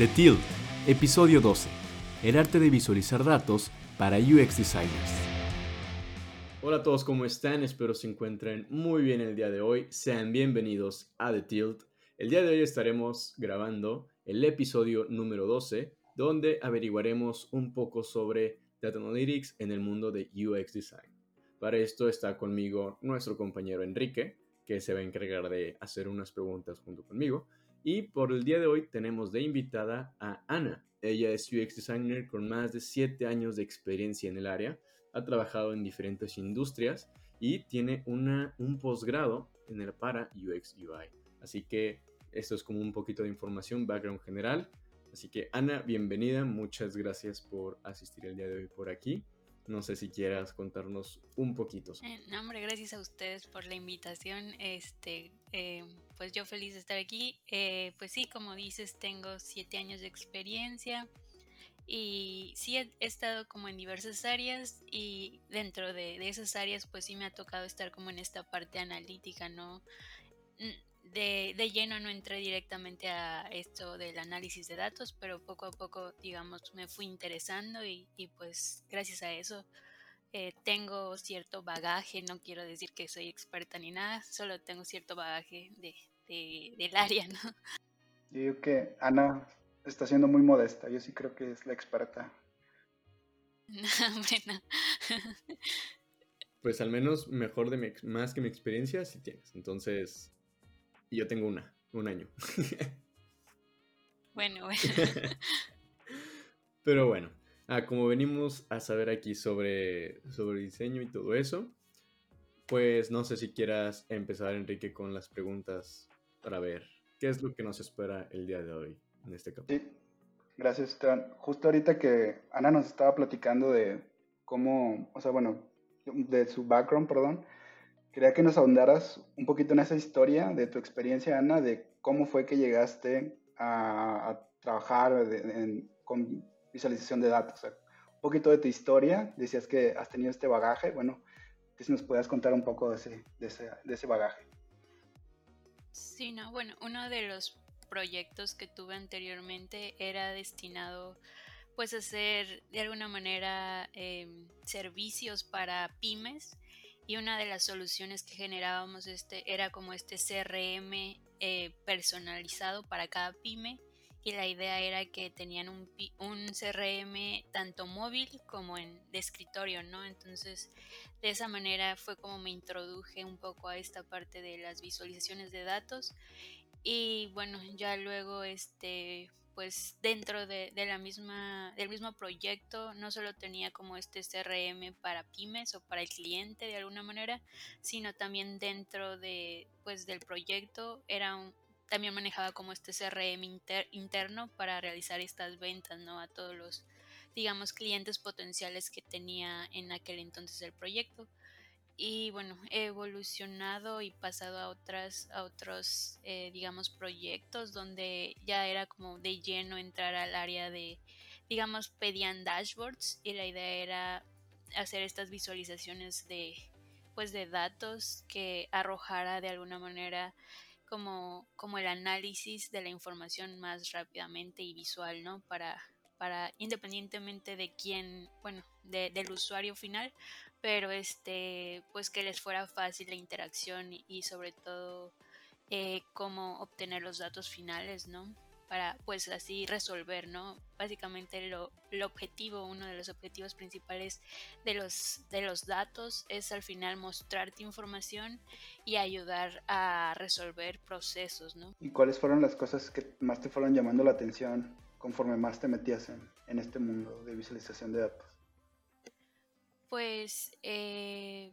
The Tilt, episodio 12. El arte de visualizar datos para UX designers. Hola a todos, ¿cómo están? Espero se encuentren muy bien el día de hoy. Sean bienvenidos a The Tilt. El día de hoy estaremos grabando el episodio número 12, donde averiguaremos un poco sobre Data Analytics en el mundo de UX Design. Para esto está conmigo nuestro compañero Enrique, que se va a encargar de hacer unas preguntas junto conmigo. Y por el día de hoy tenemos de invitada a Ana. Ella es UX Designer con más de 7 años de experiencia en el área. Ha trabajado en diferentes industrias y tiene una, un posgrado en el para UX UI. Así que esto es como un poquito de información, background general. Así que Ana, bienvenida. Muchas gracias por asistir el día de hoy por aquí. No sé si quieras contarnos un poquito. Eh, no, hombre, gracias a ustedes por la invitación. Este, eh, pues yo feliz de estar aquí. Eh, pues sí, como dices, tengo siete años de experiencia y sí he, estado como en diversas áreas y dentro de, esas áreas pues sí me ha tocado estar como en esta parte analítica, ¿no? De, de, lleno no entré directamente a esto del análisis de datos, pero poco a poco, digamos, me fui interesando y, y pues gracias a eso eh, tengo cierto bagaje, no quiero decir que soy experta ni nada, solo tengo cierto bagaje de, de, del área, ¿no? Yo digo que Ana está siendo muy modesta, yo sí creo que es la experta. No, hombre, no. Pues al menos mejor de mi, más que mi experiencia sí tienes, entonces y yo tengo una, un año. bueno, bueno. Pero bueno, ah, como venimos a saber aquí sobre, sobre diseño y todo eso, pues no sé si quieras empezar, Enrique, con las preguntas para ver qué es lo que nos espera el día de hoy en este capítulo. Sí, gracias. Justo ahorita que Ana nos estaba platicando de cómo, o sea, bueno, de su background, perdón, Quería que nos ahondaras un poquito en esa historia de tu experiencia, Ana, de cómo fue que llegaste a, trabajar en, con visualización de datos. Un poquito de tu historia, decías que has tenido este bagaje, bueno, que si nos puedas contar un poco de ese, de ese, de ese bagaje. Sí, no, bueno, uno de los proyectos que tuve anteriormente era destinado pues a hacer de alguna manera eh, servicios para pymes y una de las soluciones que generábamos este era como este CRM eh, personalizado para cada pyme y la idea era que tenían un, un, CRM tanto móvil como en de escritorio, ¿no? Entonces, de esa manera fue como me introduje un poco a esta parte de las visualizaciones de datos y bueno, ya luego este pues dentro de, de, la misma, del mismo proyecto no solo tenía como este CRM para pymes o para el cliente de alguna manera, sino también dentro de, pues, del proyecto era un, también manejaba como este CRM inter, interno para realizar estas ventas, ¿no? A todos los, digamos, clientes potenciales que tenía en aquel entonces el proyecto y bueno, he evolucionado y pasado a otras, a otros, eh, digamos, proyectos donde ya era como de lleno entrar al área de, digamos, pedían dashboards y la idea era hacer estas visualizaciones de, pues, de datos que arrojara de alguna manera como, como el análisis de la información más rápidamente y visual, ¿no? Para, para independientemente de quién, bueno, de, del usuario final, pero este, pues que les fuera fácil la interacción y, sobre todo eh, cómo obtener los datos finales, ¿no? Para pues así resolver, ¿no? Básicamente lo, el objetivo, uno de los objetivos principales de los, de los datos es al final mostrarte información y ayudar a resolver procesos, ¿no? ¿Y cuáles fueron las cosas que más te fueron llamando la atención conforme más te metías en, en este mundo de visualización de datos? Pues eh,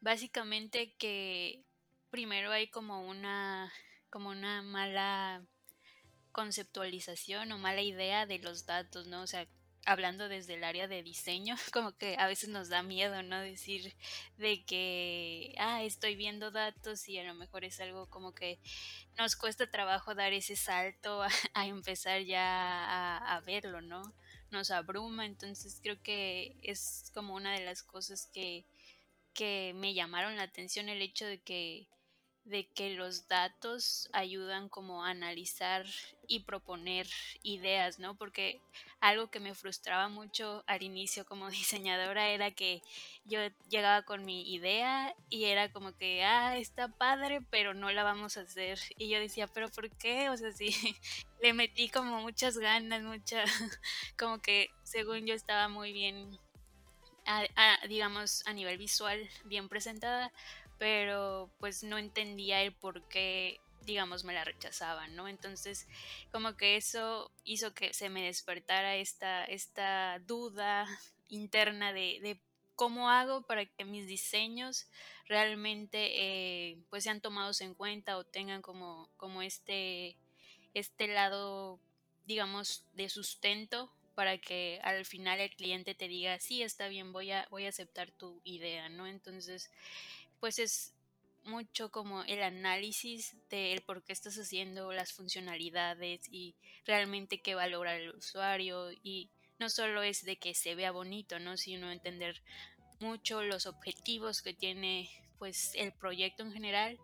básicamente que primero hay como una como una mala conceptualización o mala idea de los datos, ¿no? O sea, hablando desde el área de diseño, como que a veces nos da miedo, ¿no? Decir de que, ah, estoy viendo datos y a lo mejor es algo como que nos cuesta trabajo dar ese salto a, empezar ya a, a verlo, ¿no? nos abruma, entonces creo que es como una de las cosas que, que me llamaron la atención el hecho de que de que los datos ayudan como a analizar y proponer ideas, ¿no? Porque algo que me frustraba mucho al inicio como diseñadora era que yo llegaba con mi idea y era como que, ah, está padre, pero no la vamos a hacer. Y yo decía, pero ¿por qué? O sea, sí, le metí como muchas ganas, mucha, como que según yo estaba muy bien, digamos, a nivel visual, bien presentada pero pues no entendía el por qué digamos me la rechazaban, ¿no? Entonces como que eso hizo que se me despertara esta, esta duda interna de, cómo hago para que mis diseños realmente eh, pues sean tomados en cuenta o tengan como, como este, este lado digamos de sustento para que al final el cliente te diga sí está bien voy a voy a aceptar tu idea no entonces pues es mucho como el análisis del por qué estás haciendo las funcionalidades y realmente qué valora el usuario y no solo es de que se vea bonito, ¿no? sino entender mucho los objetivos que tiene pues el proyecto en general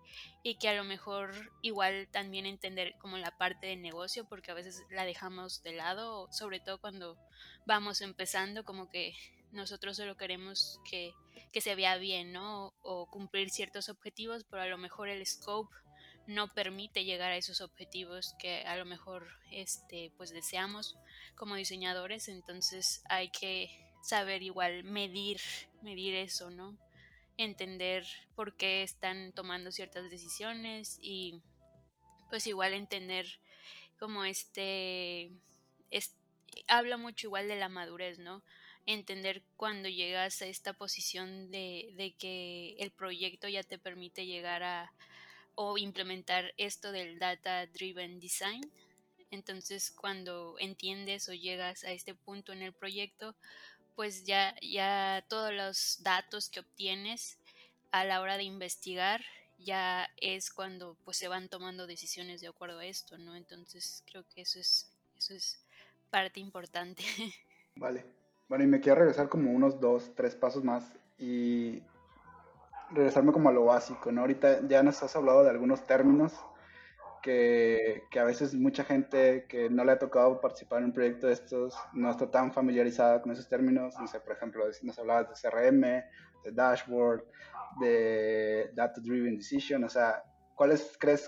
y que a lo mejor igual también entender como la parte de negocio porque a veces la dejamos de lado sobre todo cuando vamos empezando como que nosotros solo queremos que, se vea bien, ¿no? O, cumplir ciertos objetivos, pero a lo mejor el scope no permite llegar a esos objetivos que a lo mejor este pues deseamos como diseñadores, entonces hay que saber igual medir, medir eso, ¿no? Entender por qué están tomando ciertas decisiones y pues igual entender como este, este habla mucho igual de la madurez, ¿no? Entender cuando llegas a esta posición de, que el proyecto ya te permite llegar a o implementar esto del data driven design. Entonces cuando entiendes o llegas a este punto en el proyecto, pues ya, ya todos los datos que obtienes a la hora de investigar ya es cuando pues se van tomando decisiones de acuerdo a esto, ¿no? Entonces creo que eso es, eso es parte importante. Vale, bueno, y me quiero regresar como unos dos, tres pasos más y regresarme como a lo básico, ¿no? Ahorita ya nos has hablado de algunos términos que, que, a veces mucha gente que no le ha tocado participar en un proyecto de estos no está tan familiarizada con esos términos. No sé, por ejemplo, nos hablabas de CRM, de dashboard, de data driven decision, o sea, ¿cuáles crees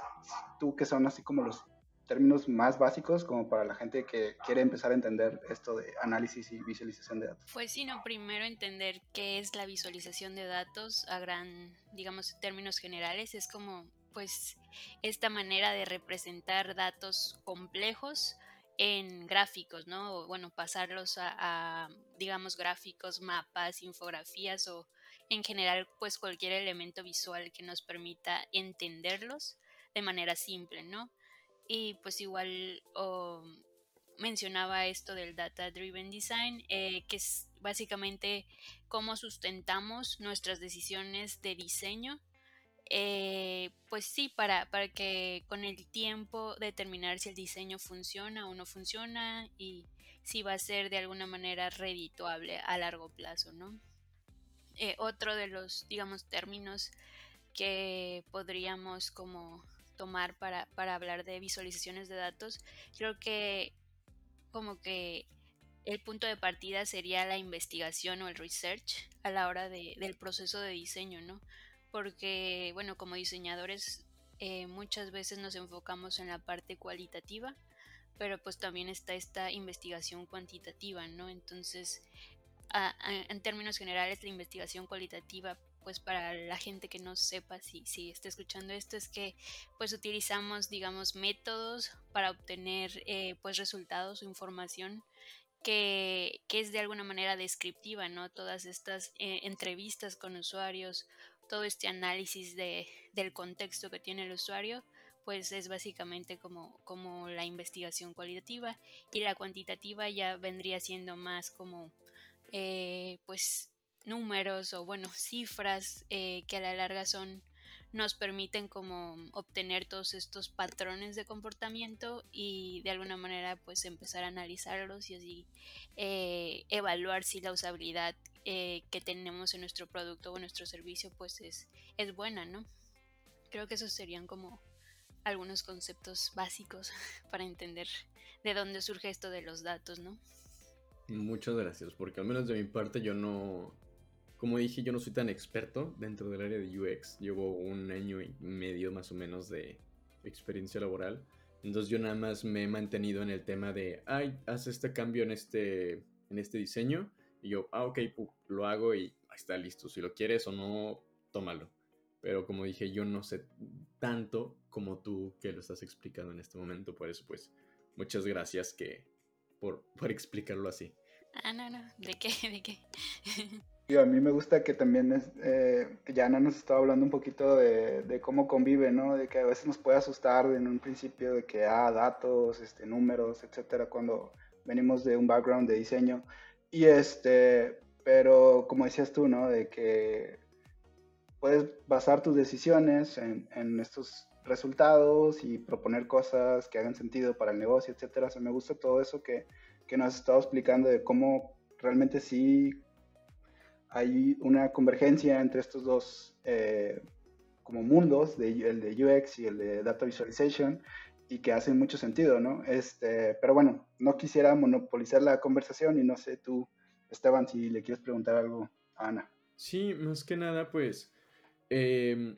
tú que son así como los términos más básicos como para la gente que quiere empezar a entender esto de análisis y visualización de datos? Pues sí, no, primero entender qué es la visualización de datos a gran, digamos, términos generales. Es como, pues, esta manera de representar datos complejos en gráficos, ¿no? O, bueno, pasarlos a, a, digamos, gráficos, mapas, infografías o en general, pues, cualquier elemento visual que nos permita entenderlos de manera simple, ¿no? Y pues igual mencionaba esto del Data Driven Design, eh, que es básicamente cómo sustentamos nuestras decisiones de diseño. Eh, pues sí, para, para que con el tiempo determinar si el diseño funciona o no funciona y si va a ser de alguna manera redituable a largo plazo, ¿no? Eh, otro de los, digamos, términos que podríamos como tomar para, hablar de visualizaciones de datos, creo que como que el punto de partida sería la investigación o el research a la hora del proceso de diseño, ¿no? Porque, bueno, como diseñadores eh, muchas veces nos enfocamos en la parte cualitativa, pero pues también está esta investigación cuantitativa, ¿no? Entonces, en términos generales, la investigación cualitativa pues para la gente que no sepa si, si está escuchando esto es que pues utilizamos digamos métodos para obtener eh, pues resultados o información que, es de alguna manera descriptiva, ¿no? Todas estas eh, entrevistas con usuarios, todo este análisis de, del contexto que tiene el usuario, pues es básicamente como, como la investigación cualitativa y la cuantitativa ya vendría siendo más como eh, pues números o bueno cifras eh, que a la larga son nos permiten como obtener todos estos patrones de comportamiento y de alguna manera pues empezar a analizarlos y así eh, evaluar si la usabilidad eh, que tenemos en nuestro producto o nuestro servicio pues es, es buena, ¿no? creo que esos serían como algunos conceptos básicos para entender de dónde surge esto de los datos, ¿no? Muchas gracias, porque al menos de mi parte yo no, como dije, yo no soy tan experto dentro del área de UX. Llevo un año y medio más o menos de experiencia laboral. Entonces yo nada más me he mantenido en el tema de, ay, haz este cambio en este, en este diseño. Y yo, ah, ok, lo hago y está listo. Si lo quieres o no, tómalo. Pero como dije, yo no sé tanto como tú que lo estás explicando en este momento. Por eso, pues, muchas gracias que, por, por explicarlo así. Ah, no, no. ¿De qué? ¿De qué? a mí me gusta que también es, eh, ya Ana nos estaba hablando un poquito de, de, cómo convive, ¿no? De que a veces nos puede asustar en un principio de que, ah, datos, este, números, etcétera, cuando venimos de un background de diseño. Y este, pero como decías tú, ¿no? De que puedes basar tus decisiones en, en estos resultados y proponer cosas que hagan sentido para el negocio, etcétera. O sea, me gusta todo eso que, que nos has estado explicando de cómo realmente sí hay una convergencia entre estos dos eh, como mundos, el de UX y el de Data Visualization, y que hacen mucho sentido, ¿no? Este, pero bueno, no quisiera monopolizar la conversación y no sé tú, Esteban, si le quieres preguntar algo a Ana. Sí, más que nada, pues, em,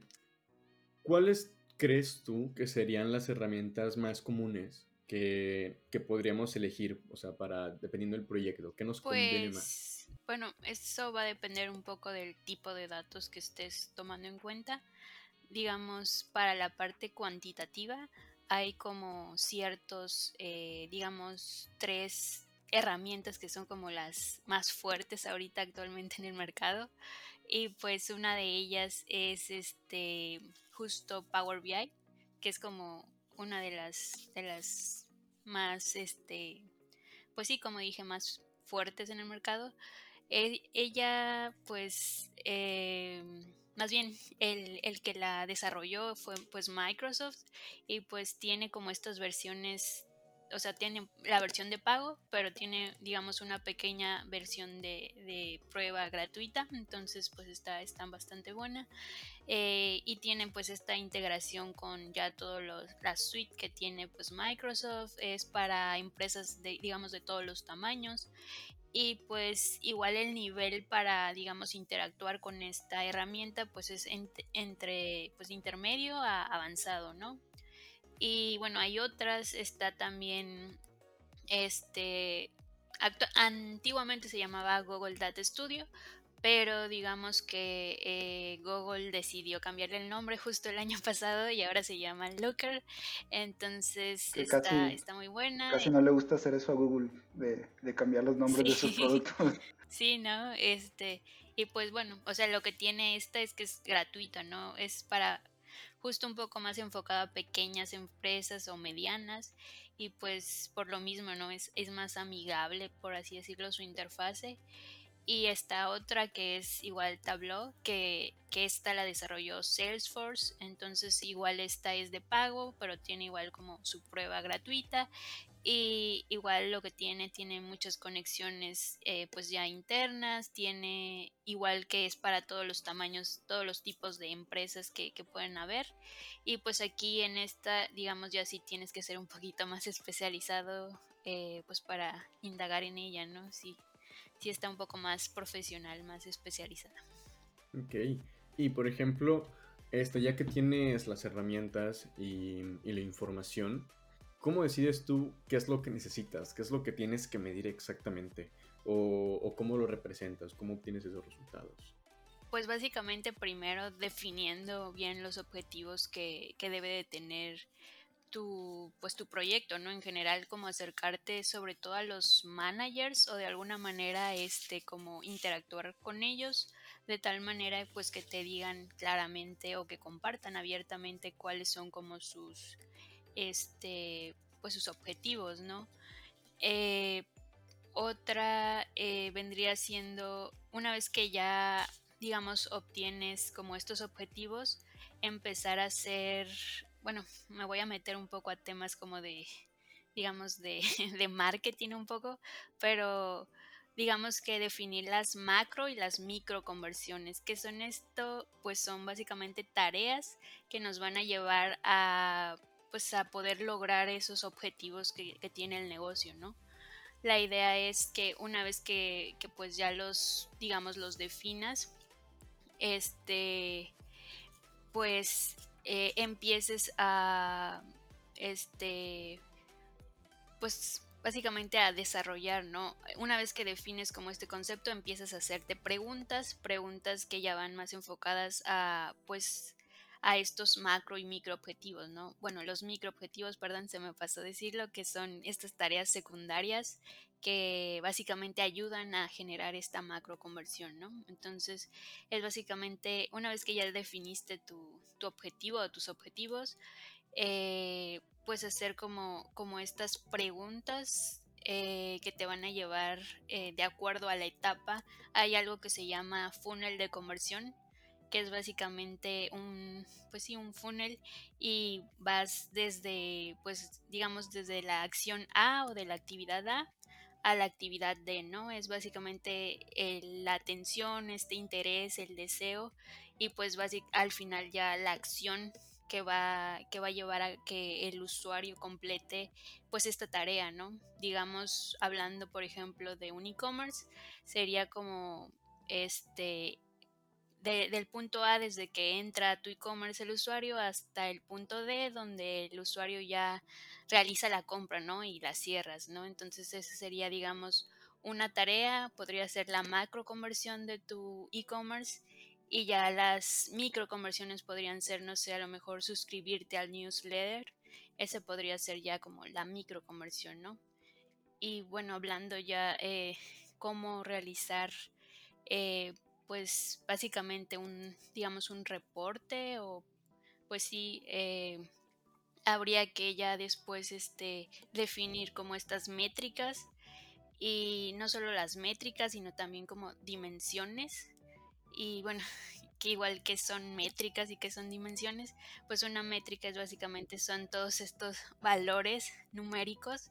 ¿cuáles crees tú que serían las herramientas más comunes que, podríamos elegir, o sea, para, dependiendo del proyecto, ¿qué nos conviene más? Pues, bueno, eso va a depender un poco del tipo de datos que estés tomando en cuenta. Digamos, para la parte cuantitativa hay como ciertos, eh, digamos, tres herramientas que son como las más fuertes ahorita actualmente en el mercado. Y pues una de ellas es este justo Power BI, que es como una de las de las más este pues sí, como dije, más fuertes en el mercado. E, ella, pues, eh, más bien el, el, que la desarrolló fue pues Microsoft y pues tiene como estas versiones, o sea, tiene la versión de pago, pero tiene, digamos, una pequeña versión de, de prueba gratuita, entonces pues está, está bastante buena. Eh, y tiene pues esta integración con ya todo los, la suite que tiene pues Microsoft es para empresas de digamos de todos los tamaños y pues igual el nivel para digamos interactuar con esta herramienta pues es entre pues intermedio a avanzado no y bueno hay otras está también este antiguamente se llamaba Google Data Studio pero digamos que eh, Google decidió cambiarle el nombre justo el año pasado y ahora se llama Looker. Entonces está, está, muy buena. Casi no le gusta hacer eso a Google, de, de cambiar los nombres de sus productos. Sí, ¿no? Este, y pues bueno, o sea, lo que tiene esta es que es gratuito, ¿no? Es para justo un poco más enfocado a pequeñas empresas o medianas y pues por lo mismo, ¿no? Es, es más amigable, por así decirlo, su interfase. Y esta otra que es igual Tableau, que, que esta la desarrolló Salesforce, entonces igual esta es de pago, pero tiene igual como su prueba gratuita y igual lo que tiene, tiene muchas conexiones eh, pues ya internas, tiene igual que es para todos los tamaños, todos los tipos de empresas que, que pueden haber. Y pues aquí en esta, digamos ya si tienes que ser un poquito más especializado eh, pues para indagar en ella, ¿no? Sí, sí está un poco más profesional, más especializada. Ok, y por ejemplo, esto, ya que tienes las herramientas y, la información, ¿cómo decides tú qué es lo que necesitas? ¿Qué es lo que tienes que medir exactamente? ¿O, cómo lo representas? ¿Cómo obtienes esos resultados? Pues básicamente primero definiendo bien los objetivos que, que debe de tener tu, pues tu proyecto, ¿no? En general, como acercarte sobre todo a los managers o de alguna manera, este, como interactuar con ellos de tal manera, pues que te digan claramente o que compartan abiertamente cuáles son como sus, este, pues sus objetivos, ¿no? Eh, otra eh, vendría siendo, una vez que ya, digamos, obtienes como estos objetivos, empezar a hacer bueno, me voy a meter un poco a temas como de, digamos, de, de marketing un poco, pero digamos que definir las macro y las micro conversiones. ¿Qué son esto? Pues son básicamente tareas que nos van a llevar a, pues a poder lograr esos objetivos que, tiene el negocio, ¿no? La idea es que una vez que, que pues ya los, digamos, los definas, este, pues eh, empieces a, este, pues básicamente a desarrollar, ¿no? Una vez que defines como este concepto, empiezas a hacerte preguntas, preguntas que ya van más enfocadas a, pues, a estos macro y micro objetivos, ¿no? Bueno, los micro objetivos, perdón, se me pasó decirlo, que son estas tareas secundarias que básicamente ayudan a generar esta macro conversión, ¿no? Entonces, es básicamente, una vez que ya definiste tu, tu objetivo o tus objetivos, pues hacer como, como estas preguntas eh, que te van a llevar eh, de acuerdo a la etapa. Hay algo que se llama funnel de conversión, que es básicamente un, pues sí, un funnel y vas desde, pues digamos, desde la acción A o de la actividad A a la actividad D, ¿no? Es básicamente la atención, este interés, el deseo y pues al final ya la acción que va, que va a llevar a que el usuario complete pues esta tarea, ¿no? Digamos, hablando por ejemplo de un e-commerce, sería como este del punto A desde que entra tu e-commerce el usuario hasta el punto D donde el usuario ya realiza la compra, ¿no? Y la cierras, ¿no? Entonces esa sería, digamos, una tarea, podría ser la macro conversión de tu e-commerce y ya las micro conversiones podrían ser, no sé, a lo mejor suscribirte al newsletter. Ese podría ser ya como la micro conversión, ¿no? Y bueno, hablando ya eh, cómo realizar, eh, pues básicamente un, digamos, un reporte o pues sí, eh, habría que ya después este, definir como estas métricas y no solo las métricas, sino también como dimensiones. Y bueno, que igual que son métricas y que son dimensiones, pues una métrica es básicamente son todos estos valores numéricos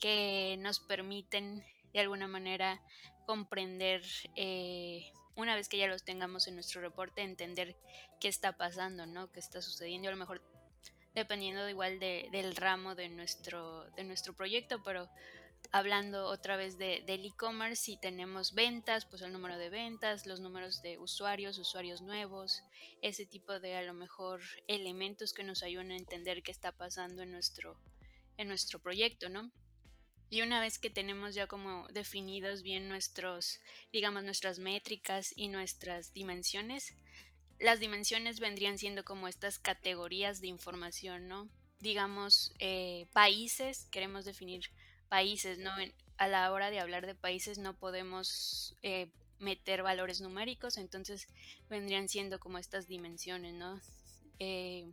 que nos permiten de alguna manera comprender eh, una vez que ya los tengamos en nuestro reporte, entender qué está pasando, ¿no? ¿Qué está sucediendo? A lo mejor dependiendo igual de, del ramo de nuestro, de nuestro proyecto, pero hablando otra vez de, del e-commerce, si tenemos ventas, pues el número de ventas, los números de usuarios, usuarios nuevos, ese tipo de a lo mejor elementos que nos ayudan a entender qué está pasando en nuestro, en nuestro proyecto, ¿no? Y una vez que tenemos ya como definidos bien nuestros, digamos, nuestras métricas y nuestras dimensiones, las dimensiones vendrían siendo como estas categorías de información, ¿no? Digamos, eh, países, queremos definir países, ¿no? a la hora de hablar de países no podemos eh, meter valores numéricos, entonces vendrían siendo como estas dimensiones, ¿no? Eh,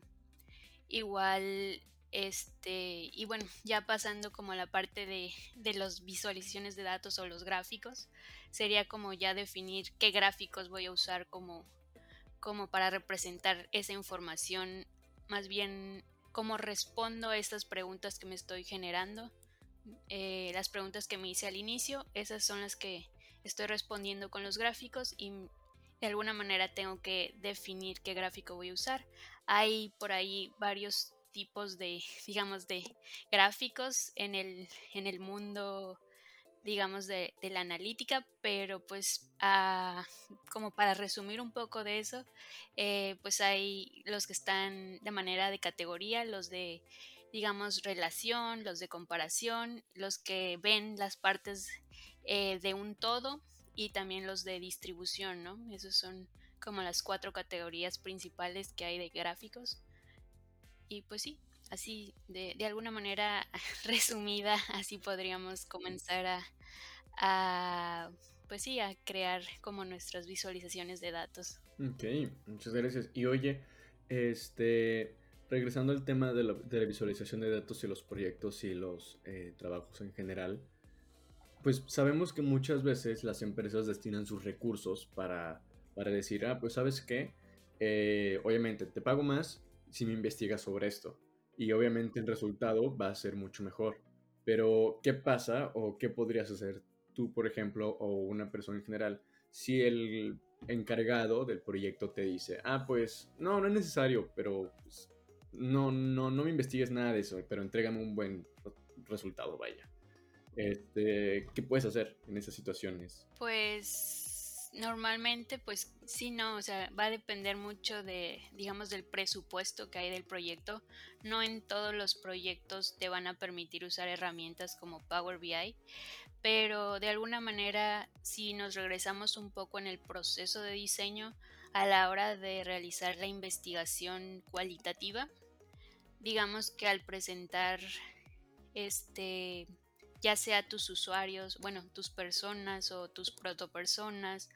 igual, este, y bueno, ya pasando como a la parte de, de las visualizaciones de datos o los gráficos, sería como ya definir qué gráficos voy a usar como, como para representar esa información, más bien cómo respondo a estas preguntas que me estoy generando eh, las preguntas que me hice al inicio, esas son las que estoy respondiendo con los gráficos y de alguna manera tengo que definir qué gráfico voy a usar. Hay por ahí varios tipos de, digamos, de gráficos en el, en el mundo, digamos, de, la analítica, pero pues ah, como para resumir un poco de eso, eh, pues hay los que están de manera de categoría, los de digamos, relación, los de comparación, los que ven las partes eh, de un todo y también los de distribución, ¿no? Esos son como las cuatro categorías principales que hay de gráficos. Y pues sí, así de, alguna manera resumida, así podríamos comenzar a, a, pues sí, a crear como nuestras visualizaciones de datos. Ok, muchas gracias. Y oye, este, regresando al tema de la, visualización de datos y los proyectos y los eh, trabajos en general, pues sabemos que muchas veces las empresas destinan sus recursos para, para decir, ah, pues sabes qué, eh, obviamente te pago más si me investigas sobre esto. Y obviamente el resultado va a ser mucho mejor. Pero, ¿qué pasa o qué podrías hacer tú, por ejemplo, o una persona en general, si el encargado del proyecto te dice, ah, pues no, no es necesario, pero pues, no, no, no me investigues nada de eso, pero entrégame un buen resultado, vaya. Este, ¿Qué puedes hacer en esas situaciones? Pues normalmente, pues sí, no, o sea, va a depender mucho de, digamos, del presupuesto que hay del proyecto. No en todos los proyectos te van a permitir usar herramientas como Power BI, pero de alguna manera, si nos regresamos un poco en el proceso de diseño, a la hora de realizar la investigación cualitativa, digamos que al presentar este ya sea tus usuarios, bueno, tus personas o tus protopersonas,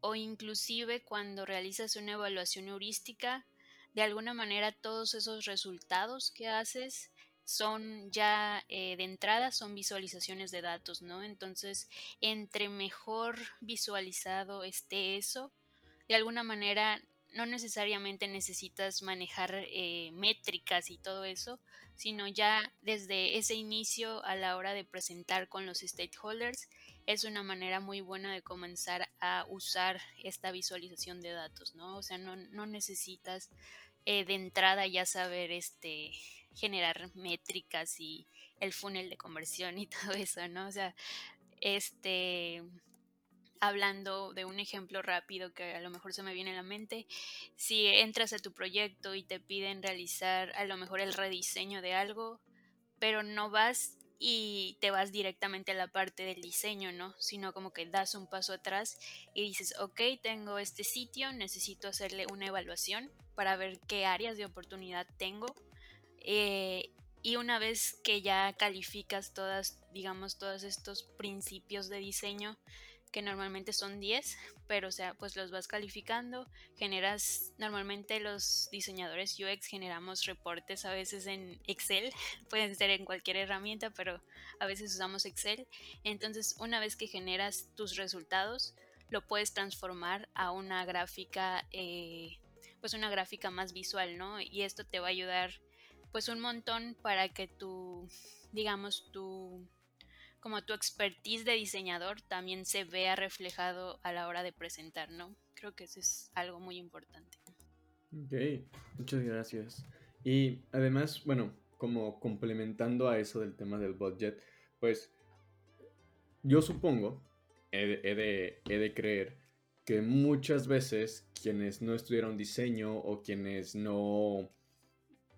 o inclusive cuando realizas una evaluación heurística, de alguna manera todos esos resultados que haces son ya eh, de entrada son visualizaciones de datos, ¿no? Entonces, entre mejor visualizado esté eso, de alguna manera no necesariamente necesitas manejar eh, métricas y todo eso, sino ya desde ese inicio a la hora de presentar con los stakeholders es una manera muy buena de comenzar a usar esta visualización de datos, ¿no? O sea, no, no necesitas eh, de entrada ya saber este generar métricas y el funnel de conversión y todo eso, ¿no? O sea, este hablando de un ejemplo rápido que a lo mejor se me viene a la mente, si entras a tu proyecto y te piden realizar a lo mejor el rediseño de algo, pero no vas y te vas directamente a la parte del diseño, ¿no? Sino como que das un paso atrás y dices, ok, tengo este sitio, necesito hacerle una evaluación para ver qué áreas de oportunidad tengo. Eh, y una vez que ya calificas todas, digamos, todos estos principios de diseño, que normalmente son 10, pero o sea, pues los vas calificando, generas, normalmente los diseñadores UX generamos reportes a veces en Excel, pueden ser en cualquier herramienta, pero a veces usamos Excel, entonces una vez que generas tus resultados, lo puedes transformar a una gráfica, eh, pues una gráfica más visual, ¿no? Y esto te va a ayudar pues un montón para que tu, digamos, tu como tu expertise de diseñador también se vea reflejado a la hora de presentar, ¿no? Creo que eso es algo muy importante. Ok, muchas gracias. Y además, bueno, como complementando a eso del tema del budget, pues yo supongo, he de, he de creer, que muchas veces quienes no estudiaron diseño o quienes no,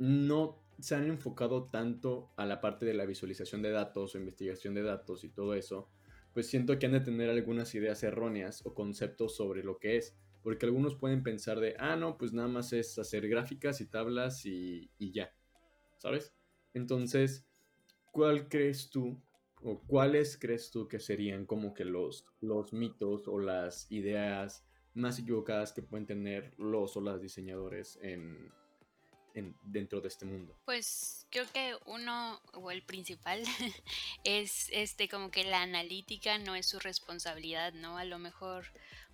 no se han enfocado tanto a la parte de la visualización de datos o investigación de datos y todo eso, pues siento que han de tener algunas ideas erróneas o conceptos sobre lo que es. Porque algunos pueden pensar de, ah, no, pues nada más es hacer gráficas y tablas y, ya, ¿sabes? Entonces, ¿cuál crees tú o cuáles crees tú que serían como que los, los mitos o las ideas más equivocadas que pueden tener los o las diseñadores en, dentro de este mundo? Pues creo que uno, o el principal, es este como que la analítica no es su responsabilidad, ¿no? A lo mejor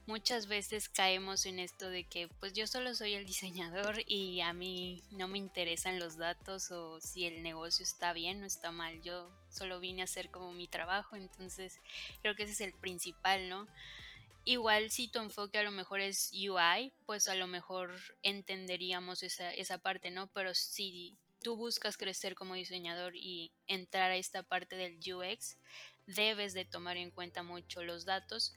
muchas veces caemos en esto de que pues yo solo soy el diseñador y a mí no me interesan los datos o si el negocio está bien o está mal. Yo solo vine a hacer como mi trabajo, entonces creo que ese es el principal, ¿no? Igual si tu enfoque a lo mejor es UI, pues a lo mejor entenderíamos esa, esa parte, ¿no? Pero si tú buscas crecer como diseñador y entrar a esta parte del UX, debes de tomar en cuenta mucho los datos.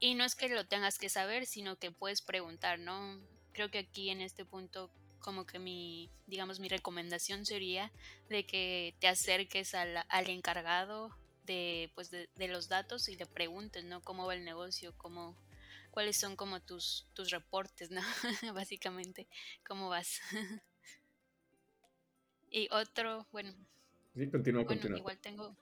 Y no es que lo tengas que saber, sino que puedes preguntar, ¿no? Creo que aquí en este punto como que mi, digamos, mi recomendación sería de que te acerques al, al encargado de, pues de, los datos y le preguntes, ¿no? ¿Cómo va el negocio? ¿Cómo, ¿Cuáles son como tus, tus reportes, ¿no? Básicamente, ¿cómo vas? y otro, bueno. Sí, continúa, bueno, Igual tengo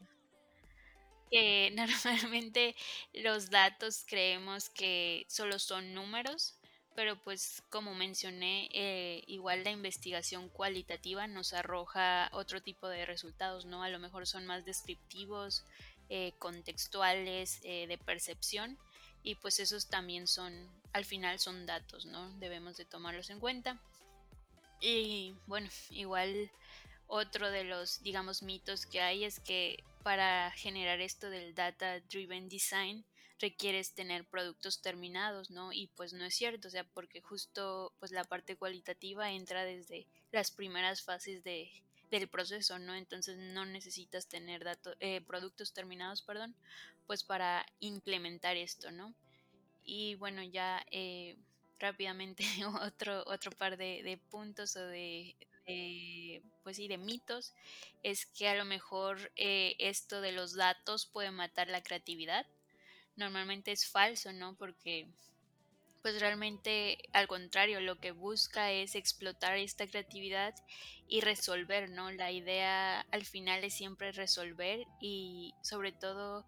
que normalmente los datos creemos que solo son números, pero pues como mencioné, eh, igual la investigación cualitativa nos arroja otro tipo de resultados, ¿no? A lo mejor son más descriptivos, eh, contextuales, eh, de percepción, y pues esos también son, al final son datos, ¿no? Debemos de tomarlos en cuenta. Y bueno, igual otro de los, digamos, mitos que hay es que para generar esto del data driven design requieres tener productos terminados, ¿no? Y pues no es cierto, o sea, porque justo pues la parte cualitativa entra desde las primeras fases de, del proceso, ¿no? Entonces no necesitas tener datos, eh, productos terminados, perdón, pues para implementar esto, ¿no? Y bueno, ya eh, rápidamente otro, otro par de, puntos o de, pues sí, de mitos, es que a lo mejor eh, esto de los datos puede matar la creatividad. Normalmente es falso, ¿no? Porque pues realmente al contrario, lo que busca es explotar esta creatividad y resolver, ¿no? La idea al final es siempre resolver y sobre todo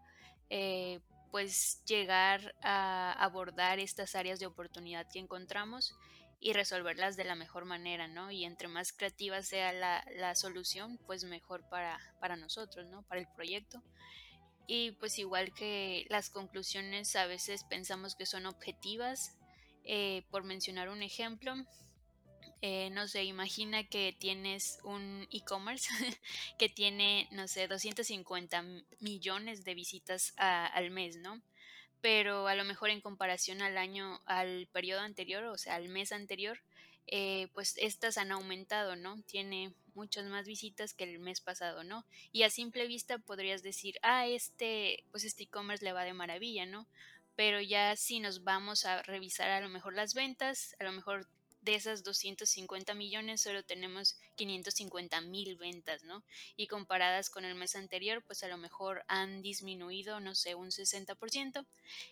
eh, pues llegar a abordar estas áreas de oportunidad que encontramos y resolverlas de la mejor manera, ¿no? Y entre más creativa sea la, la solución, pues mejor para, para nosotros, ¿no? Para el proyecto. Y pues igual que las conclusiones a veces pensamos que son objetivas, eh, por mencionar un ejemplo, eh, no sé, imagina que tienes un e-commerce que tiene, no sé, 250 millones de visitas al mes, ¿no? Pero a lo mejor en comparación al año, al periodo anterior, o sea, al mes anterior, eh, pues estas han aumentado, ¿no? Tiene muchas más visitas que el mes pasado, ¿no? Y a simple vista podrías decir, ah, este, pues este e-commerce le va de maravilla, ¿no? pero ya si nos vamos a revisar a lo mejor las ventas, a lo mejor de esas 250 millones solo tenemos 550 mil ventas, ¿no? Y comparadas con el mes anterior, pues a lo mejor han disminuido, no sé, un 60%.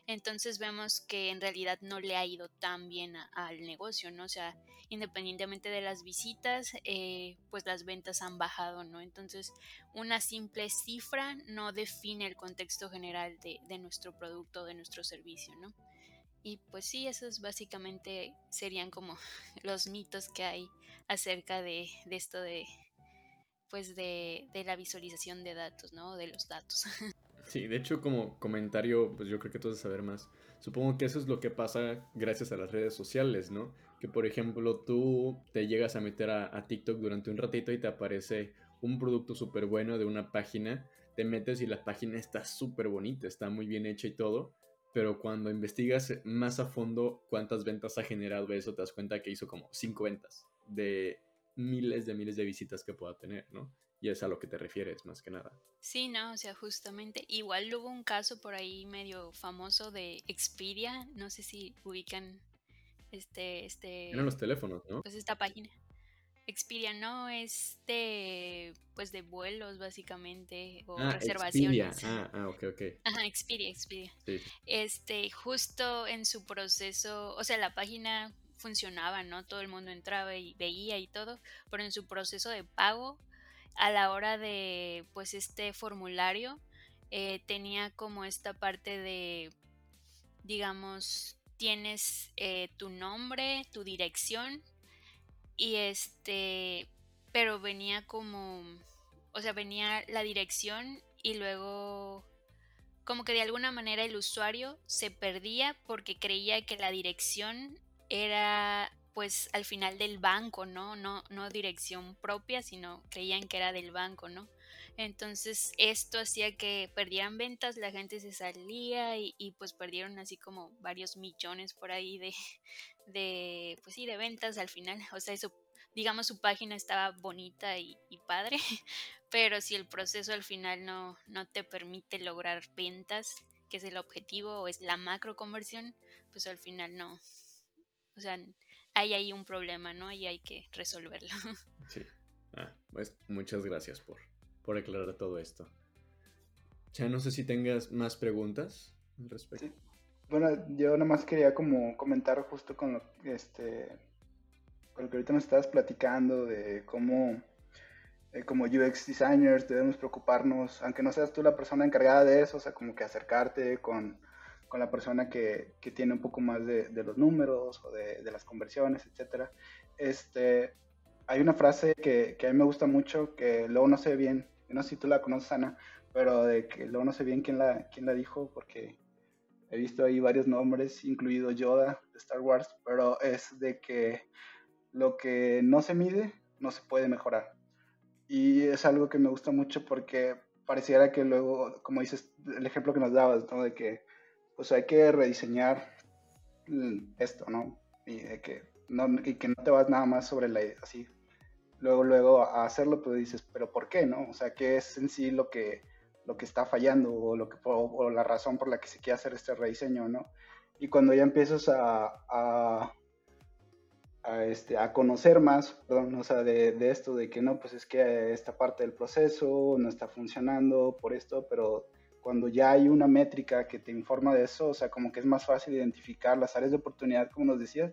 Entonces vemos que en realidad no le ha ido tan bien al negocio, ¿no? O sea, independientemente de las visitas, eh, pues las ventas han bajado, ¿no? Entonces, una simple cifra no define el contexto general de, de nuestro producto, de nuestro servicio, ¿no? Y pues sí, esos básicamente serían como los mitos que hay acerca de, esto de pues de, la visualización de datos, ¿no? De los datos. Sí, de hecho como comentario, pues yo creo que a saber más. Supongo que eso es lo que pasa gracias a las redes sociales, ¿no? Que por ejemplo tú te llegas a meter a, a TikTok durante un ratito y te aparece un producto súper bueno de una página, te metes y la página está súper bonita, está muy bien hecha y todo, pero cuando investigas más a fondo cuántas ventas ha generado eso, te das cuenta que hizo como cinco ventas de miles de miles de visitas que pueda tener, ¿no? Y es a lo que te refieres, más que nada. Sí, no, o sea, justamente. Igual hubo un caso por ahí medio famoso de Expedia, no sé si ubican este, este. Eran los teléfonos, ¿no? Pues esta página. Expedia no es de pues de vuelos básicamente o ah, reservaciones. Ah, ah, ok, ok. Ajá, Expedia, Expedia. Este, justo en su proceso, o sea, la página funcionaba, ¿no? Todo el mundo entraba y veía y todo, pero en su proceso de pago, a la hora de pues este formulario, eh, tenía como esta parte de, digamos, tienes eh, tu nombre, tu dirección y este, pero venía como, o sea, venía la dirección y luego como que de alguna manera el usuario se perdía porque creía que la dirección era pues al final del banco, ¿no? No, no dirección propia, sino creían que era del banco, ¿no? Entonces esto hacía que perdieran ventas, la gente se salía y, y, pues perdieron así como varios millones por ahí de, de, pues sí, de ventas al final. O sea, digamos, su página estaba bonita y, padre, pero si el proceso al final no, no te permite lograr ventas, que es el objetivo o es la macro conversión, pues al final no. O sea, hay ahí un problema, ¿no? Y hay que resolverlo. Sí. Ah, pues muchas gracias por, por aclarar todo esto. Ya no sé si tengas más preguntas al respecto. Bueno, yo nomás quería como comentar justo con lo, este, con lo que ahorita nos estabas platicando de cómo eh, como UX designers debemos preocuparnos, aunque no seas tú la persona encargada de eso, o sea, como que acercarte con, con la persona que, que, tiene un poco más de, de los números o de, de, las conversiones, etcétera. Este, hay una frase que, que, a mí me gusta mucho, que luego no sé bien, no sé si tú la conoces, Ana, pero de que luego no sé bien quién la, quién la dijo, porque He visto ahí varios nombres, incluido Yoda de Star Wars, pero es de que lo que no se mide no se puede mejorar. y es algo que me gusta mucho porque pareciera que luego, como dices, el ejemplo que nos dabas. De que pues hay que rediseñar esto, ¿no? Y de que no, y que no te vas nada más sobre la así. Luego, luego a hacerlo, pues dices, pero ¿por qué, no? O sea, ¿qué es en sí lo que, lo que está fallando o, lo que, o, la razón por la que se quiere hacer este rediseño, ¿no? Y cuando ya empiezas a a, este, a conocer más, perdón, o sea, de, de, esto, de que no, pues es que esta parte del proceso no está funcionando por esto, pero cuando ya hay una métrica que te informa de eso, o sea, como que es más fácil identificar las áreas de oportunidad, como nos decías,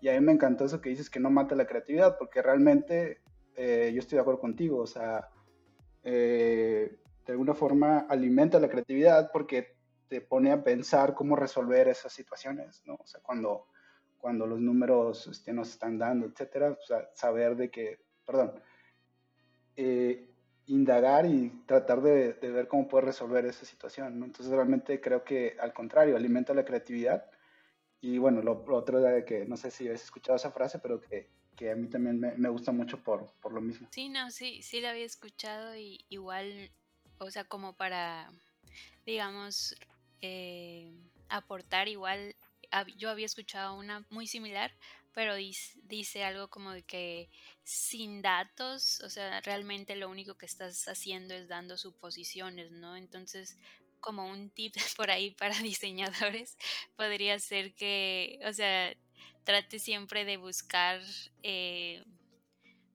y a mí me encantó eso que dices que no mata la creatividad, porque realmente eh, yo estoy de acuerdo contigo, o sea, eh, de alguna forma alimenta la creatividad porque te pone a pensar cómo resolver esas situaciones, ¿no? O sea, cuando cuando los números este, nos están dando, etcétera, saber de que, perdón, eh, indagar y tratar de, ver cómo puede resolver esa situación. ¿no? Entonces realmente creo que al contrario, alimenta la creatividad. Y bueno, lo, otro de que no sé si habéis escuchado esa frase, pero que, que a mí también me, me, gusta mucho por, por lo mismo. Sí, no, sí, sí la había escuchado y igual, o sea, como para, digamos, eh, aportar igual yo había escuchado una muy similar, pero dice, algo como de que sin datos, o sea, realmente lo único que estás haciendo es dando suposiciones, ¿no? Entonces, como un tip por ahí para diseñadores, podría ser que, o sea, trate siempre de buscar, eh,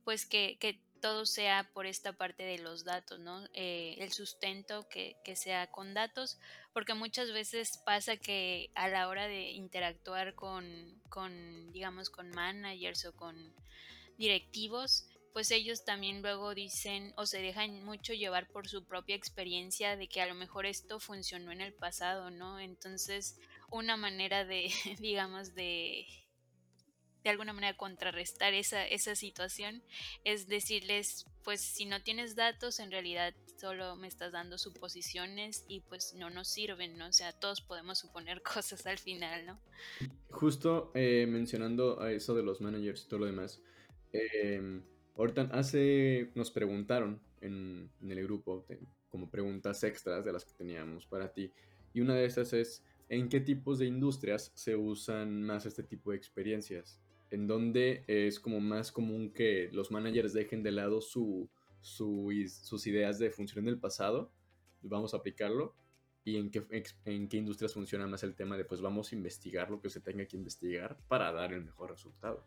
pues que, que todo sea por esta parte de los datos, ¿no? Eh, el sustento que, sea con datos, porque muchas veces pasa que a la hora de interactuar con, con, digamos, con managers o con directivos, pues ellos también luego dicen o se dejan mucho llevar por su propia experiencia de que a lo mejor esto funcionó en el pasado, ¿no? Entonces, una manera de, digamos, de de alguna manera contrarrestar esa, esa situación es decirles, pues si no tienes datos, en realidad solo me estás dando suposiciones y pues no nos sirven, ¿no? O sea, todos podemos suponer cosas al final, ¿no? Justo eh, mencionando a eso de los managers y todo lo demás, eh, ahorita hace, nos preguntaron en, en el grupo como preguntas extras de las que teníamos para ti y una de esas es, ¿en qué tipos de industrias se usan más este tipo de experiencias? en donde es como más común que los managers dejen de lado su, sus ideas de función del pasado, vamos a aplicarlo, y en qué, en qué industrias funciona más el tema de pues vamos a investigar lo que se tenga que investigar para dar el mejor resultado.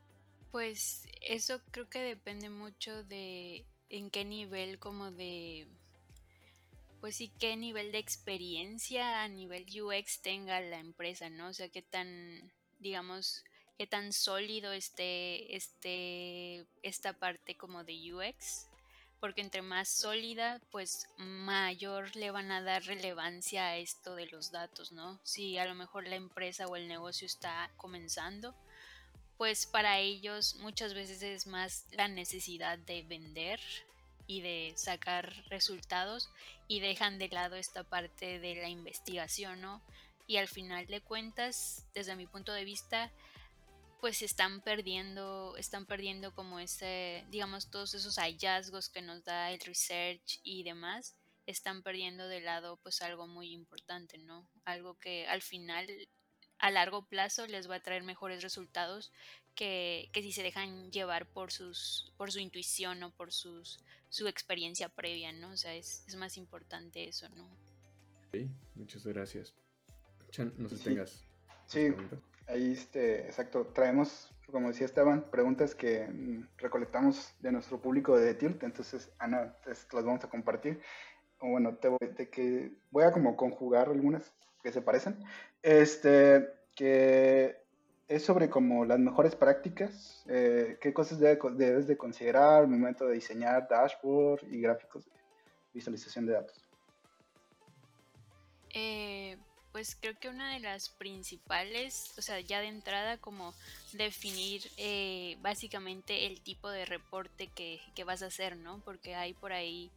Pues eso creo que depende mucho de en qué nivel como de pues sí qué nivel de experiencia a nivel UX tenga la empresa, ¿no? O sea, qué tan digamos qué tan sólido esté, este esta parte como de UX, porque entre más sólida, pues mayor le van a dar relevancia a esto de los datos, ¿no? Si a lo mejor la empresa o el negocio está comenzando, pues para ellos muchas veces es más la necesidad de vender y de sacar resultados y dejan de lado esta parte de la investigación, ¿no? Y al final de cuentas, desde mi punto de vista, pues están perdiendo, están perdiendo como ese, digamos, todos esos hallazgos que nos da el research y demás, están perdiendo de lado pues algo muy importante, ¿no? Algo que al final, a largo plazo, les va a traer mejores resultados que, que si se dejan llevar por sus, por su intuición o por sus, su experiencia previa, ¿no? O sea, es, es más importante eso, ¿no? Sí, muchas gracias. Chan, no si tengas. Sí, Ahí, este, exacto, traemos, como decía Esteban, preguntas que mm, recolectamos de nuestro público de Tilt, entonces, Ana, las vamos a compartir. O bueno, te voy, que voy a como conjugar algunas que se parecen. Este, que es sobre como las mejores prácticas, eh, qué cosas debes de considerar al momento de diseñar dashboard y gráficos de visualización de datos. Eh, pues creo que una de las principales, o sea, ya de entrada como definir eh, básicamente el tipo de reporte que, vas a hacer, ¿no? Porque hay por ahí,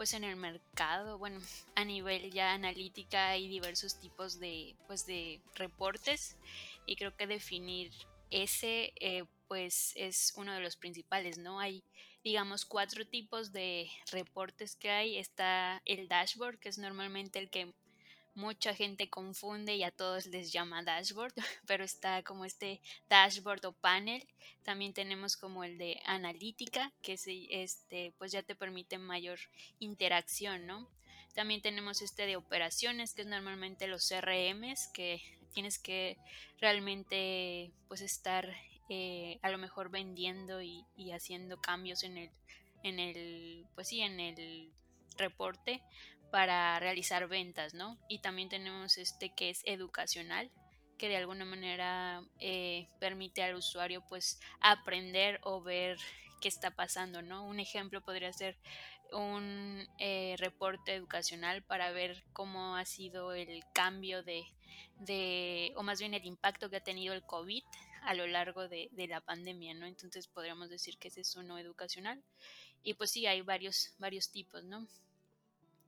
pues en el mercado, bueno, a nivel ya analítica hay diversos tipos de, pues de reportes y creo que definir ese eh, pues es uno de los principales, ¿no? Hay, digamos, cuatro tipos de reportes que hay. Está el dashboard, que es normalmente el que mucha gente confunde y a todos les llama dashboard, pero está como este dashboard o panel. También tenemos como el de analítica, que es, este, pues ya te permite mayor interacción, ¿no? También tenemos este de operaciones, que es normalmente los CRMs, que tienes que realmente pues estar eh, a lo mejor vendiendo y, y, haciendo cambios en el, en el, pues sí, en el reporte para realizar ventas, ¿no? Y también tenemos este que es educacional, que de alguna manera eh, permite al usuario pues aprender o ver qué está pasando, ¿no? Un ejemplo podría ser un eh, reporte educacional para ver cómo ha sido el cambio de, de, o más bien el impacto que ha tenido el COVID a lo largo de, de, la pandemia, ¿no? Entonces podríamos decir que ese es uno educacional. Y pues sí, hay varios, varios tipos, ¿no?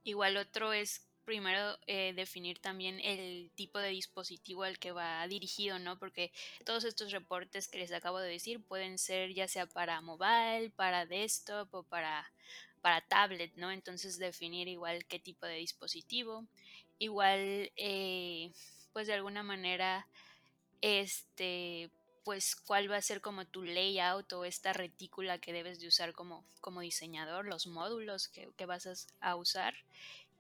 Igual otro es primero eh, definir también el tipo de dispositivo al que va dirigido, ¿no? Porque todos estos reportes que les acabo de decir pueden ser ya sea para mobile, para desktop o para, para tablet, ¿no? Entonces definir igual qué tipo de dispositivo. Igual, eh, pues de alguna manera, este, pues cuál va a ser como tu layout o esta retícula que debes de usar como, como diseñador, los módulos que, que vas a, usar.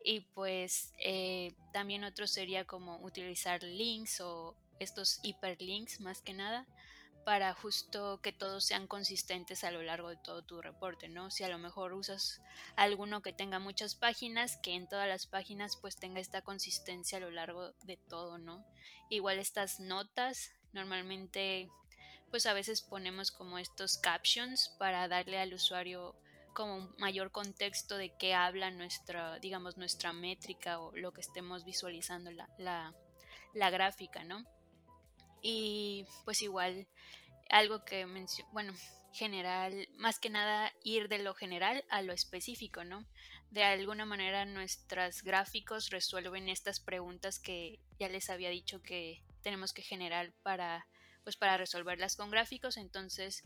Y pues eh, también otro sería como utilizar links o estos hiperlinks más que nada para justo que todos sean consistentes a lo largo de todo tu reporte, ¿no? Si a lo mejor usas alguno que tenga muchas páginas, que en todas las páginas pues tenga esta consistencia a lo largo de todo, ¿no? Igual estas notas Normalmente pues a veces ponemos como estos captions para darle al usuario como un mayor contexto de qué habla nuestra, digamos, nuestra métrica o lo que estemos visualizando la, la, la gráfica, ¿no? Y pues igual algo que menciono, bueno, general, más que nada ir de lo general a lo específico, ¿no? De alguna manera nuestros gráficos resuelven estas preguntas que ya les había dicho que tenemos que generar para, pues para resolverlas con gráficos. Entonces,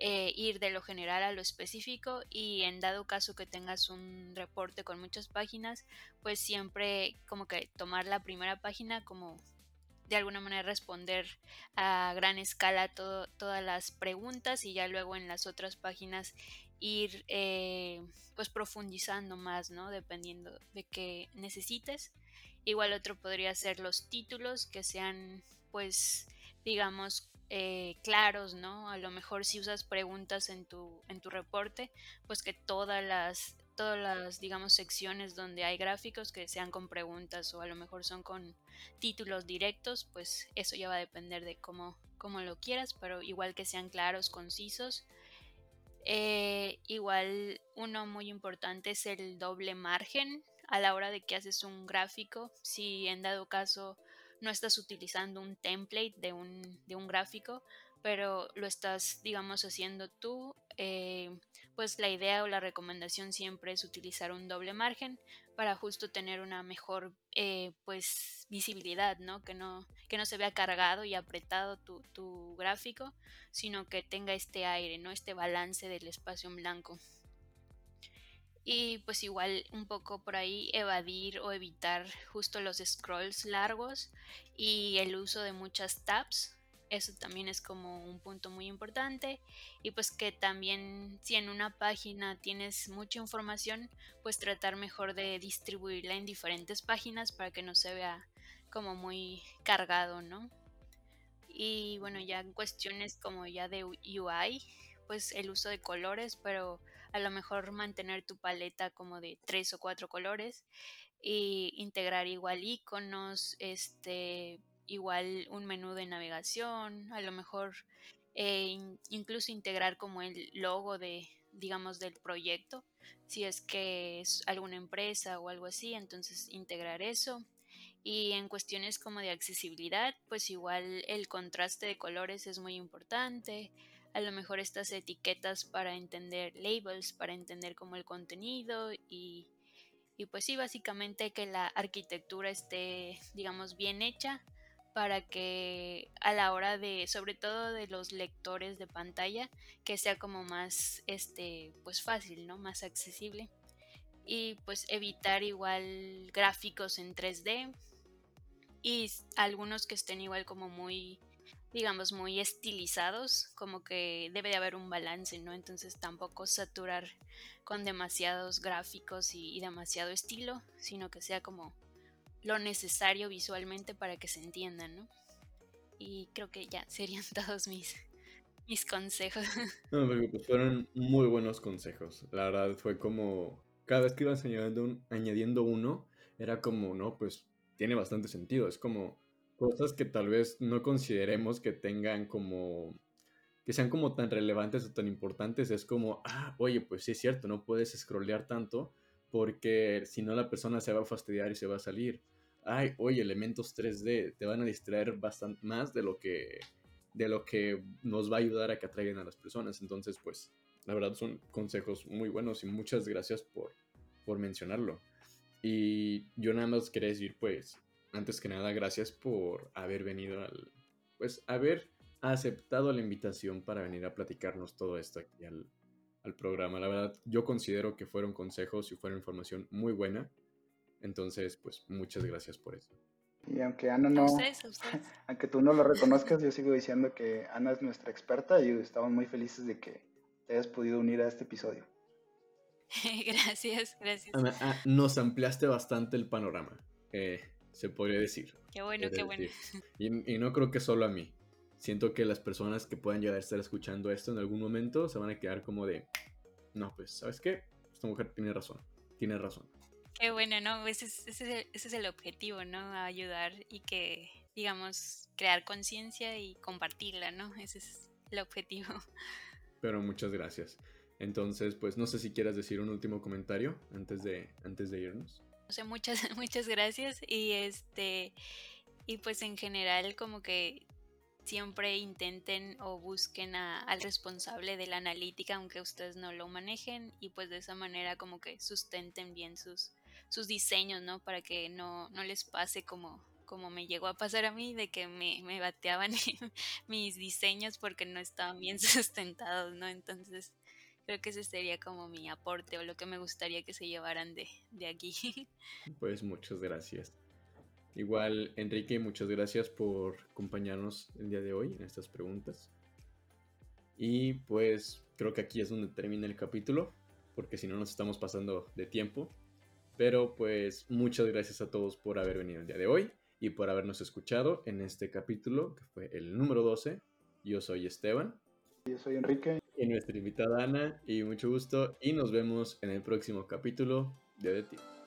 eh, ir de lo general a lo específico y en dado caso que tengas un reporte con muchas páginas, pues siempre como que tomar la primera página como de alguna manera responder a gran escala todas las preguntas y ya luego en las otras páginas ir eh, pues profundizando más, ¿no? Dependiendo de qué necesites. Igual otro podría ser los títulos que sean pues digamos eh, claros, ¿no? A lo mejor si usas preguntas en tu, en tu reporte, pues que todas las, todas las, digamos, secciones donde hay gráficos que sean con preguntas o a lo mejor son con títulos directos, pues eso ya va a depender de cómo, cómo lo quieras, pero igual que sean claros, concisos. Eh, igual uno muy importante es el doble margen a la hora de que haces un gráfico. Si en dado caso no estás utilizando un template de un, de un gráfico, pero lo estás, digamos, haciendo tú, eh, pues la idea o la recomendación siempre es utilizar un doble margen para justo tener una mejor, eh, pues, visibilidad, ¿no? Que, ¿no? que no se vea cargado y apretado tu, tu gráfico, sino que tenga este aire, ¿no? Este balance del espacio en blanco y pues igual un poco por ahí evadir o evitar justo los scrolls largos y el uso de muchas tabs eso también es como un punto muy importante y pues que también si en una página tienes mucha información pues tratar mejor de distribuirla en diferentes páginas para que no se vea como muy cargado no y bueno ya en cuestiones como ya de UI pues el uso de colores pero a lo mejor mantener tu paleta como de tres o cuatro colores y integrar igual iconos, este, igual un menú de navegación, a lo mejor eh, incluso integrar como el logo de, digamos, del proyecto, si es que es alguna empresa o algo así, entonces integrar eso. Y en cuestiones como de accesibilidad, pues igual el contraste de colores es muy importante a lo mejor estas etiquetas para entender labels, para entender como el contenido y, y pues sí, básicamente que la arquitectura esté, digamos, bien hecha para que a la hora de, sobre todo de los lectores de pantalla, que sea como más, este, pues fácil, ¿no? Más accesible. Y pues evitar igual gráficos en 3D y algunos que estén igual como muy, digamos, muy estilizados, como que debe de haber un balance, ¿no? Entonces tampoco saturar con demasiados gráficos y, y demasiado estilo, sino que sea como lo necesario visualmente para que se entiendan, ¿no? Y creo que ya serían todos mis, mis consejos. No, pues fueron muy buenos consejos. La verdad fue como, cada vez que ibas añadiendo, añadiendo uno, era como, no, pues tiene bastante sentido. Es como cosas que tal vez no consideremos que tengan como, que sean como tan relevantes o tan importantes. Es como, ah, oye, pues sí es cierto, no puedes scrollear tanto porque si no la persona se va a fastidiar y se va a salir. Ay, oye, elementos 3D te van a distraer bastante más de lo que de lo que nos va a ayudar a que atraigan a las personas. Entonces, pues, la verdad son consejos muy buenos y muchas gracias por, por mencionarlo. Y yo nada más quería decir, pues, antes que nada, gracias por haber venido al, pues, haber aceptado la invitación para venir a platicarnos todo esto aquí al, al programa. La verdad, yo considero que fueron consejos y fueron información muy buena. Entonces, pues muchas gracias por eso. Y aunque Ana no, aunque tú no lo reconozcas, yo sigo diciendo que Ana es nuestra experta y estamos muy felices de que te hayas podido unir a este episodio. gracias, gracias. Ana, ah, nos ampliaste bastante el panorama, eh, se podría decir. Qué bueno, qué bueno. Y, y, no creo que solo a mí siento que las personas que puedan llegar a estar escuchando esto en algún momento se van a quedar como de, no, pues, ¿sabes qué? Esta mujer tiene razón, tiene razón. Qué bueno, ¿no? Ese es, ese es el objetivo, ¿no? Ayudar y que, digamos, crear conciencia y compartirla, ¿no? Ese es el objetivo. Pero muchas gracias. Entonces, pues no sé si quieras decir un último comentario antes de, antes de irnos. O sea, muchas, muchas gracias. Y este, y pues en general como que siempre intenten o busquen al responsable de la analítica aunque ustedes no lo manejen y pues de esa manera como que sustenten bien sus, sus diseños, ¿no? Para que no, no les pase como, como me llegó a pasar a mí, de que me, me bateaban mis diseños porque no estaban bien sustentados, ¿no? Entonces creo que ese sería como mi aporte o lo que me gustaría que se llevaran de, de aquí. Pues muchas gracias. Igual, Enrique, muchas gracias por acompañarnos el día de hoy en estas preguntas. Y pues creo que aquí es donde termina el capítulo, porque si no nos estamos pasando de tiempo. Pero pues muchas gracias a todos por haber venido el día de hoy y por habernos escuchado en este capítulo, que fue el número 12. Yo soy Esteban. Yo soy Enrique. Y nuestra invitada Ana, y mucho gusto. Y nos vemos en el próximo capítulo de The Team.